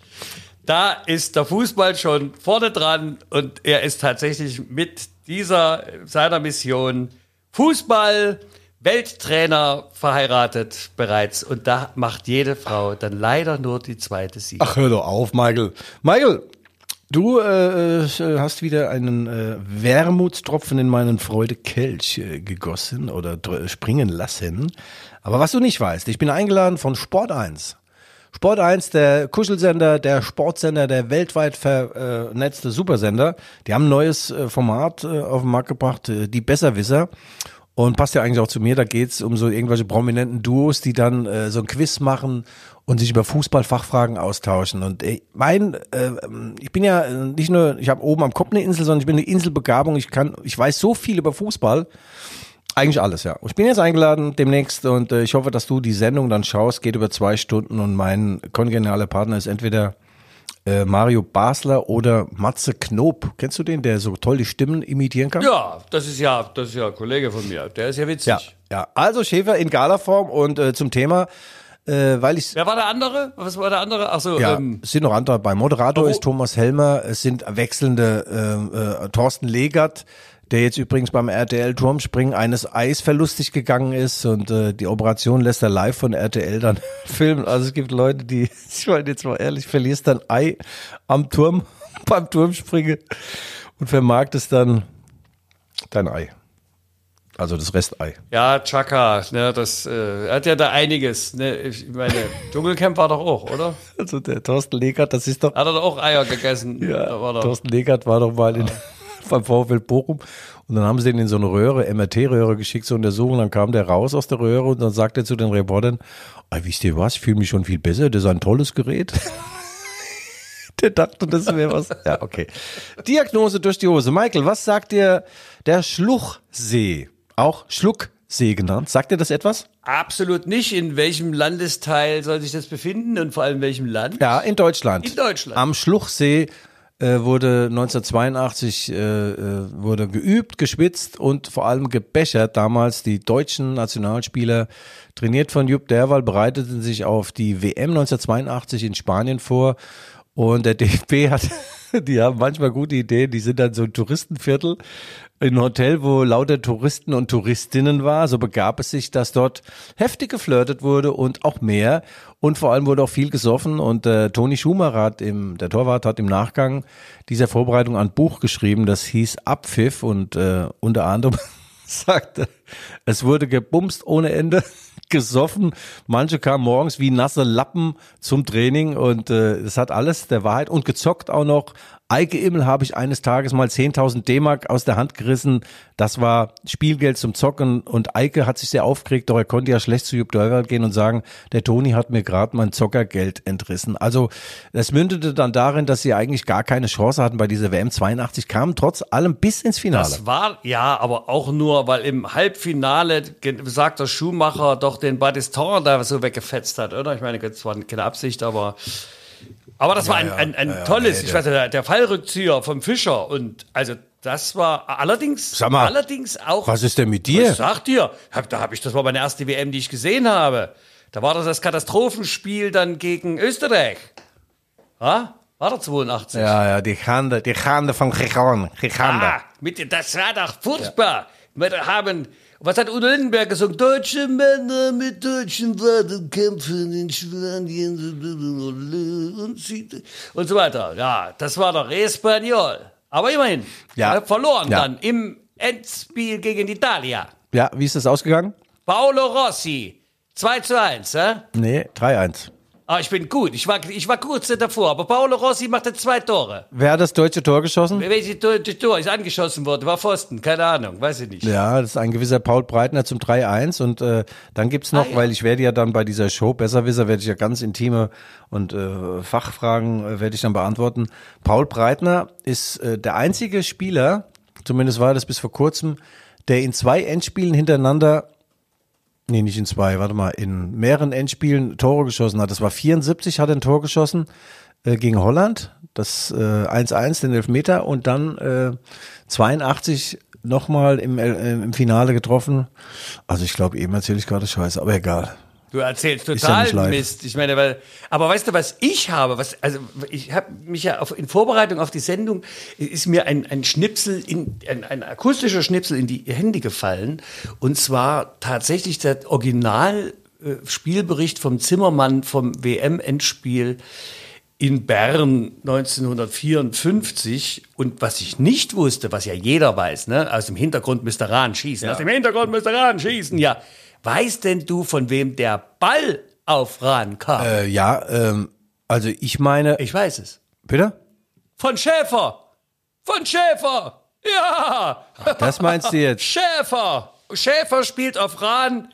Da ist der Fußball schon vorne dran und er ist tatsächlich mit dieser seiner Mission Fußball Welttrainer verheiratet bereits und da macht jede Frau dann leider nur die zweite Sieg. Ach, hör doch auf, Michael. Michael, du äh, äh, hast wieder einen äh, Wermutstropfen in meinen Freudekelch äh, gegossen oder springen lassen. Aber was du nicht weißt, ich bin eingeladen von Sport 1. Sport 1, der Kuschelsender, der Sportsender, der weltweit vernetzte Supersender. Die haben ein neues äh, Format äh, auf den Markt gebracht, äh, die Besserwisser. Und passt ja eigentlich auch zu mir, da geht's um so irgendwelche prominenten Duos, die dann äh, so ein Quiz machen und sich über Fußballfachfragen austauschen. Und ey, mein, äh, ich bin ja äh, nicht nur, ich habe oben am Kopf eine Insel, sondern ich bin eine Inselbegabung. Ich kann, ich weiß so viel über Fußball. Eigentlich alles, ja. Ich bin jetzt eingeladen demnächst und äh, ich hoffe, dass du die Sendung dann schaust. Geht über zwei Stunden und mein kongenialer Partner ist entweder äh, Mario Basler oder Matze Knob. Kennst du den, der so toll die Stimmen imitieren kann? Ja, das ist ja, das ist ja ein Kollege von mir. Der ist ja witzig. Ja, ja. Also Schäfer in Galaform und äh, zum Thema, äh, weil ich Wer war der andere? Was war der andere? Ach so, ja, ähm, es sind noch andere. Beim Moderator Oh. ist Thomas Helmer, es sind wechselnde äh, äh, Thorsten Legert, der jetzt übrigens beim RTL Turmspringen eines Eis verlustig gegangen ist und äh, die Operation lässt er live von RTL dann (laughs) filmen. Also es gibt Leute, die, (laughs) ich meine jetzt mal ehrlich, verlierst dann Ei am Turm, (laughs) beim Turmspringen und vermarktest dann dein Ei. Also das Restei. ja, Chaka, ne, das äh, hat ja da einiges. Ne, ich meine, Dschungelcamp war doch auch, oder? Also der Thorsten Legert, das ist doch Hat er doch auch Eier gegessen? Ja, Da war doch. Thorsten Legert war doch mal in, beim VfL Bochum und dann haben sie den in so eine Röhre, MRT-Röhre geschickt zur Untersuchung. Dann kam der raus aus der Röhre und dann sagte er zu den Reportern, "Ah, wisst ihr was, ich fühle mich schon viel besser, das ist ein tolles Gerät. (laughs) der dachte, das wäre was. Ja, okay. Diagnose durch die Hose. Michael, was sagt dir der Schluchsee? Auch Schlucksee genannt. Sagt dir das etwas? Absolut nicht. In welchem Landesteil soll sich das befinden und vor allem in welchem Land? Ja, in Deutschland. In Deutschland. Am Schluchsee äh, wurde 1982 äh, äh, wurde geübt, geschwitzt und vor allem gebechert. Damals die deutschen Nationalspieler, trainiert von Jupp Derwal, bereiteten sich auf die WM 1982 in Spanien vor. Und der (laughs) DFB hat, die haben manchmal gute Ideen, die sind dann so ein Touristenviertel, ein Hotel, wo lauter Touristen und Touristinnen war. So begab es sich, dass dort heftig geflirtet wurde und auch mehr. Und vor allem wurde auch viel gesoffen. Und äh, Toni Schumacher hat im, der Torwart hat im Nachgang dieser Vorbereitung ein Buch geschrieben, das hieß Abpfiff und äh, unter anderem (laughs) sagte, es wurde gebumst ohne Ende, gesoffen. Manche kamen morgens wie nasse Lappen zum Training und äh, es hat alles der Wahrheit und gezockt auch noch. Eike Immel habe ich eines Tages mal 10.000 D-Mark aus der Hand gerissen. Das war Spielgeld zum Zocken und Eike hat sich sehr aufgeregt, doch er konnte ja schlecht zu Jupp Dörwald gehen und sagen, der Toni hat mir gerade mein Zockergeld entrissen. Also es mündete dann darin, dass sie eigentlich gar keine Chance hatten bei dieser WM 82, kamen trotz allem bis ins Finale. Das war, ja, aber auch nur, weil im Halbfinale sagt der Schumacher doch den Battiston da so weggefetzt hat, oder? Ich meine, das war keine Absicht, aber. Aber das war ein, ein, ein tolles, ich weiß nicht, der, Fallrückzieher vom Fischer und also das war allerdings, Sag mal, allerdings auch. Was ist denn mit Ich dir? sag dir, hab, da habe ich, das war meine erste WM, die ich gesehen habe. Da war das das Katastrophenspiel dann gegen Österreich. Ha? War doch 82. Ja, ja, die Hande, die Hande von Gigan, Gigande. Ah, mit, das war doch furchtbar. Wir haben, was hat Udo Lindenberg gesungen? Deutsche Männer mit deutschen Worten kämpfen in Spanien und, so weiter. Ja, das war doch Espanyol. Aber immerhin, Ja. äh, verloren Ja. dann im Endspiel gegen Italia. Ja, wie ist das ausgegangen? Paolo Rossi, 2 zu 1, äh? Nee, 3-1. Ah, ich bin gut. Ich war, ich war kurz davor, aber Paolo Rossi machte zwei Tore. Wer hat das deutsche Tor geschossen? Welches das Tor ist angeschossen worden? War Pfosten, keine Ahnung, weiß ich nicht. Ja, das ist ein gewisser Paul Breitner zum 3-1 und äh, dann gibt's noch, Ah, ja. weil ich werde ja dann bei dieser Show Besserwisser werde ich ja ganz intime und äh, Fachfragen äh, werde ich dann beantworten. Paul Breitner ist äh, der einzige Spieler, zumindest war das bis vor kurzem, der in zwei Endspielen hintereinander Nee, nicht in zwei, warte mal, in mehreren Endspielen Tore geschossen hat. Das war 74, hat ein Tor geschossen äh, gegen Holland, das äh, 1-1, den Elfmeter und dann äh, 82 nochmal im, äh, im Finale getroffen. Also ich glaube, eben erzähle ich gerade Scheiße, aber egal. Du erzählst ja total live. Mist. Ich meine, weil, aber weißt du, was ich habe? Was, also ich habe mich ja auf, in Vorbereitung auf die Sendung ist mir ein, ein Schnipsel in ein, ein akustischer Schnipsel in die Hände gefallen und zwar tatsächlich der Original äh, vom Zimmermann vom WM-Endspiel in Bern 1954 und was ich nicht wusste, was ja jeder weiß, ne, aus dem Hintergrund müsste Rahn schießen, aus dem Hintergrund müsste Rahn schießen, ja. Weißt denn du, von wem der Ball auf Rahn kam? Äh, ja, ähm, also ich meine, ich weiß es. bitte? Von Schäfer! Von Schäfer! Ja! Das meinst du jetzt? (laughs) Schäfer! Schäfer spielt auf Rahn.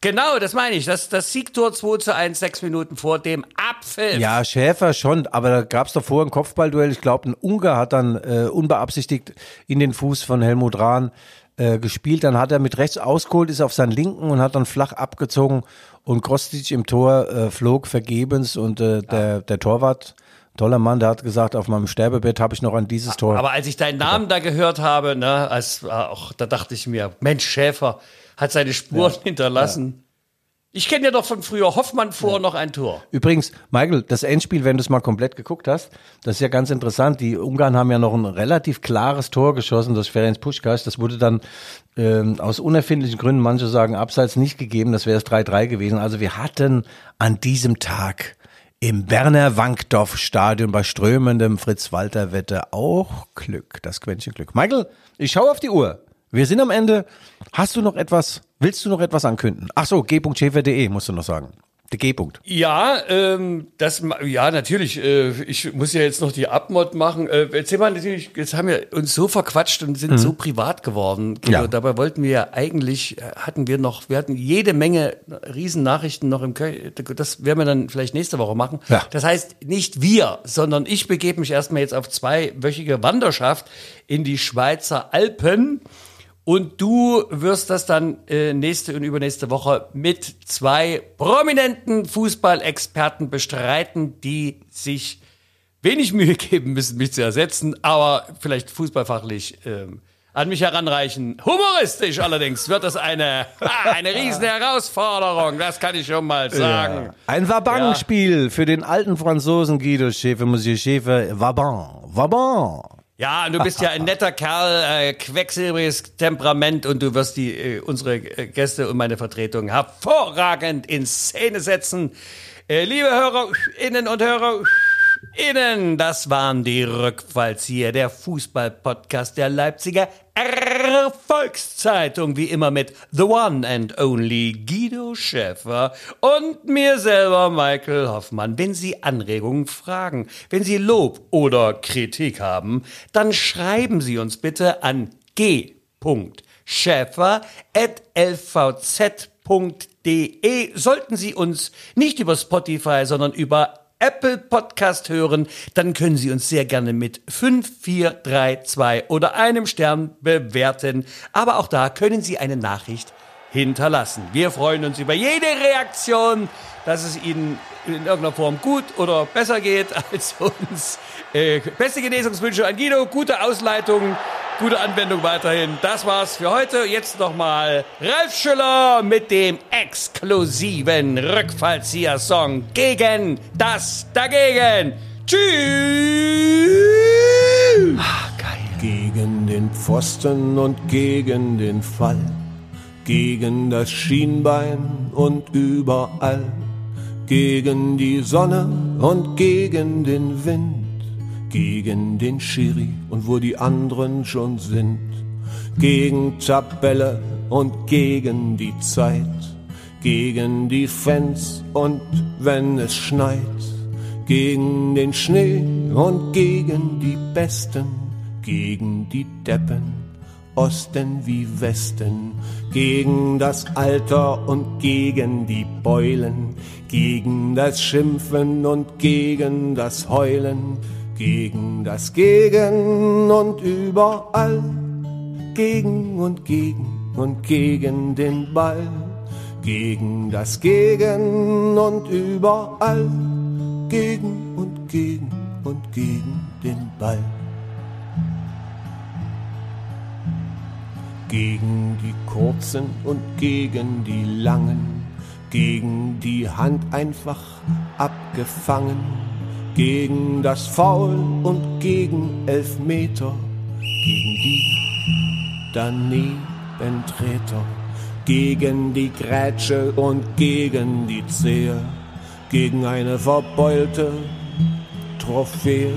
Genau, das meine ich. Das, das Siegtor 2 zu 1, sechs Minuten vor dem Apfel. Ja, Schäfer schon, aber da gab es doch vorher ein Kopfballduell. Ich glaube, ein Ungar hat dann äh, unbeabsichtigt in den Fuß von Helmut Rahn äh, gespielt. Dann hat er mit rechts ausgeholt, ist auf seinen linken und hat dann flach abgezogen und Kostic im Tor äh, flog vergebens und äh, der, der Torwart toller Mann, der hat gesagt, auf meinem Sterbebett habe ich noch an dieses Tor. Aber als ich deinen Namen da gehört habe, ne, als, äh, auch, da dachte ich mir, Mensch, Schäfer hat seine Spuren ja. hinterlassen. Ich kenne ja doch von früher Hoffmann vor ja. noch ein Tor. Übrigens, Michael, das Endspiel, wenn du es mal komplett geguckt hast, das ist ja ganz interessant. Die Ungarn haben ja noch ein relativ klares Tor geschossen, das Ferenc Puschkas. Das wurde dann ähm, aus unerfindlichen Gründen, manche sagen abseits nicht gegeben, das wäre es 3-3 gewesen. Also wir hatten an diesem Tag im Berner Wankdorf-Stadion bei strömendem Fritz-Walter-Wette auch Glück, das Quäntchen Glück. Michael, ich schaue auf die Uhr. Wir sind am Ende. Hast du noch etwas, willst du noch etwas ankündigen? Ach so, g.schäfer.de musst du noch sagen. Der G-Punkt. Ja, ähm, das, ja, natürlich. Äh, ich muss ja jetzt noch die Abmod machen. Äh, erzähl mal natürlich, jetzt haben wir uns so verquatscht und sind mhm. so privat geworden. Ja. Dabei wollten wir ja eigentlich, äh, hatten wir noch, wir hatten jede Menge Riesennachrichten noch im Köln. Das werden wir dann vielleicht nächste Woche machen. Ja. Das heißt, nicht wir, sondern ich begebe mich erstmal jetzt auf zweiwöchige Wanderschaft in die Schweizer Alpen. Und du wirst das dann äh, nächste und übernächste Woche mit zwei prominenten Fußballexperten bestreiten, die sich wenig Mühe (laughs) geben müssen, mich zu ersetzen, aber vielleicht fußballfachlich ähm, an mich heranreichen. Humoristisch allerdings wird das eine, (laughs) eine riesen Herausforderung, das kann ich schon mal sagen. Ja. Ein Wabang-Spiel ja. für den alten Franzosen Guido Schäfer, Monsieur Schäfer. Wabang, Wabang. Ja, du bist ja ein netter Kerl, äh, quecksilbriges Temperament und du wirst die äh, unsere äh, Gäste und meine Vertretung hervorragend in Szene setzen. Äh, liebe Hörerinnen und Hörer, Innen, das waren die Rückfallzieher, der Fußball-Podcast der Leipziger Erfolgszeitung, wie immer mit The One and Only Guido Schäfer und mir selber Michael Hoffmann. Wenn Sie Anregungen, Fragen, wenn Sie Lob oder Kritik haben, dann schreiben Sie uns bitte an g.schäfer.lvz.de. Sollten Sie uns nicht über Spotify, sondern über Apple Podcast hören, dann können Sie uns sehr gerne mit 5, 4, 3, 2 oder einem Stern bewerten. Aber auch da können Sie eine Nachricht hinterlassen. Wir freuen uns über jede Reaktion, dass es Ihnen in irgendeiner Form gut oder besser geht (laughs) als uns. Äh, beste Genesungswünsche an Guido, gute Ausleitung, gute Anwendung weiterhin. Das war's für heute. Jetzt nochmal Ralf Schüller mit dem exklusiven Rückfallzieher-Song gegen das Dagegen. Tschüss! Ach, geil. Gegen den Pfosten und gegen den Fall, gegen das Schienbein und überall, gegen die Sonne und gegen den Wind gegen den Schiri und wo die anderen schon sind, gegen Tabelle und gegen die Zeit, gegen die Fans und wenn es schneit, gegen den Schnee und gegen die Besten, gegen die Deppen, Osten wie Westen, gegen das Alter und gegen die Beulen, gegen das Schimpfen und gegen das Heulen, gegen das Gegen und überall, gegen und gegen und gegen den Ball, gegen das Gegen und überall, gegen und gegen und gegen den Ball. Gegen die kurzen und gegen die langen, gegen die Hand einfach abgefangen gegen das Foul und gegen Elfmeter, gegen die Danebentreter, gegen die Grätsche und gegen die Zehe, gegen eine verbeulte Trophäe,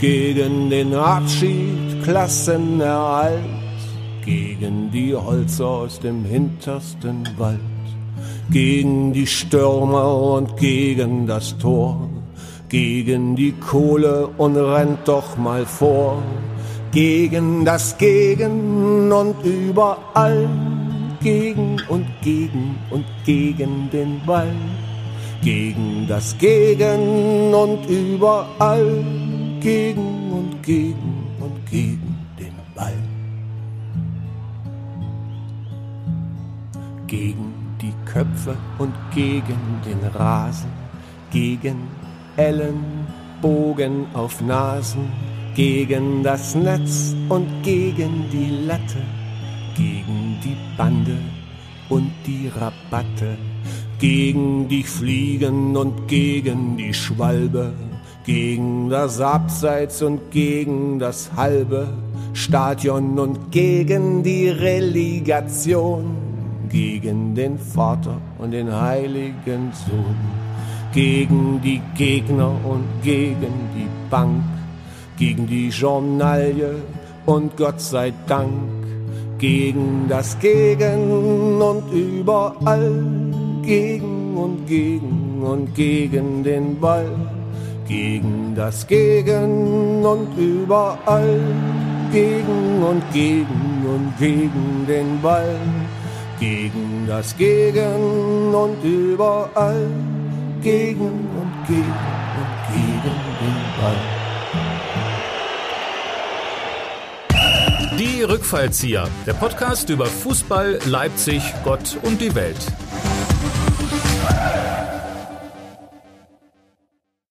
gegen den Abschied Klassenerhalt, gegen die Holzer aus dem hintersten Wald, gegen die Stürmer und gegen das Tor, gegen die Kohle und rennt doch mal vor, gegen das Gegen und überall, gegen und gegen und gegen den Ball, gegen das Gegen und überall, gegen und gegen und gegen den Ball. Gegen die Köpfe und gegen den Rasen, gegen Ellenbogen auf Nasen, gegen das Netz und gegen die Latte, gegen die Bande und die Rabatte, gegen die Fliegen und gegen die Schwalbe, gegen das Abseits und gegen das halbe Stadion und gegen die Relegation, gegen den Vater und den heiligen Sohn, gegen die Gegner und gegen die Bank, gegen die Journalie und Gott sei Dank, gegen das Gegen und überall, gegen und gegen und gegen den Ball, gegen das Gegen und überall, gegen und gegen und gegen den Ball, gegen das Gegen und überall, gegen und gegen und gegen den Ball. Die Rückfallzieher, der Podcast über Fußball, Leipzig, Gott und die Welt.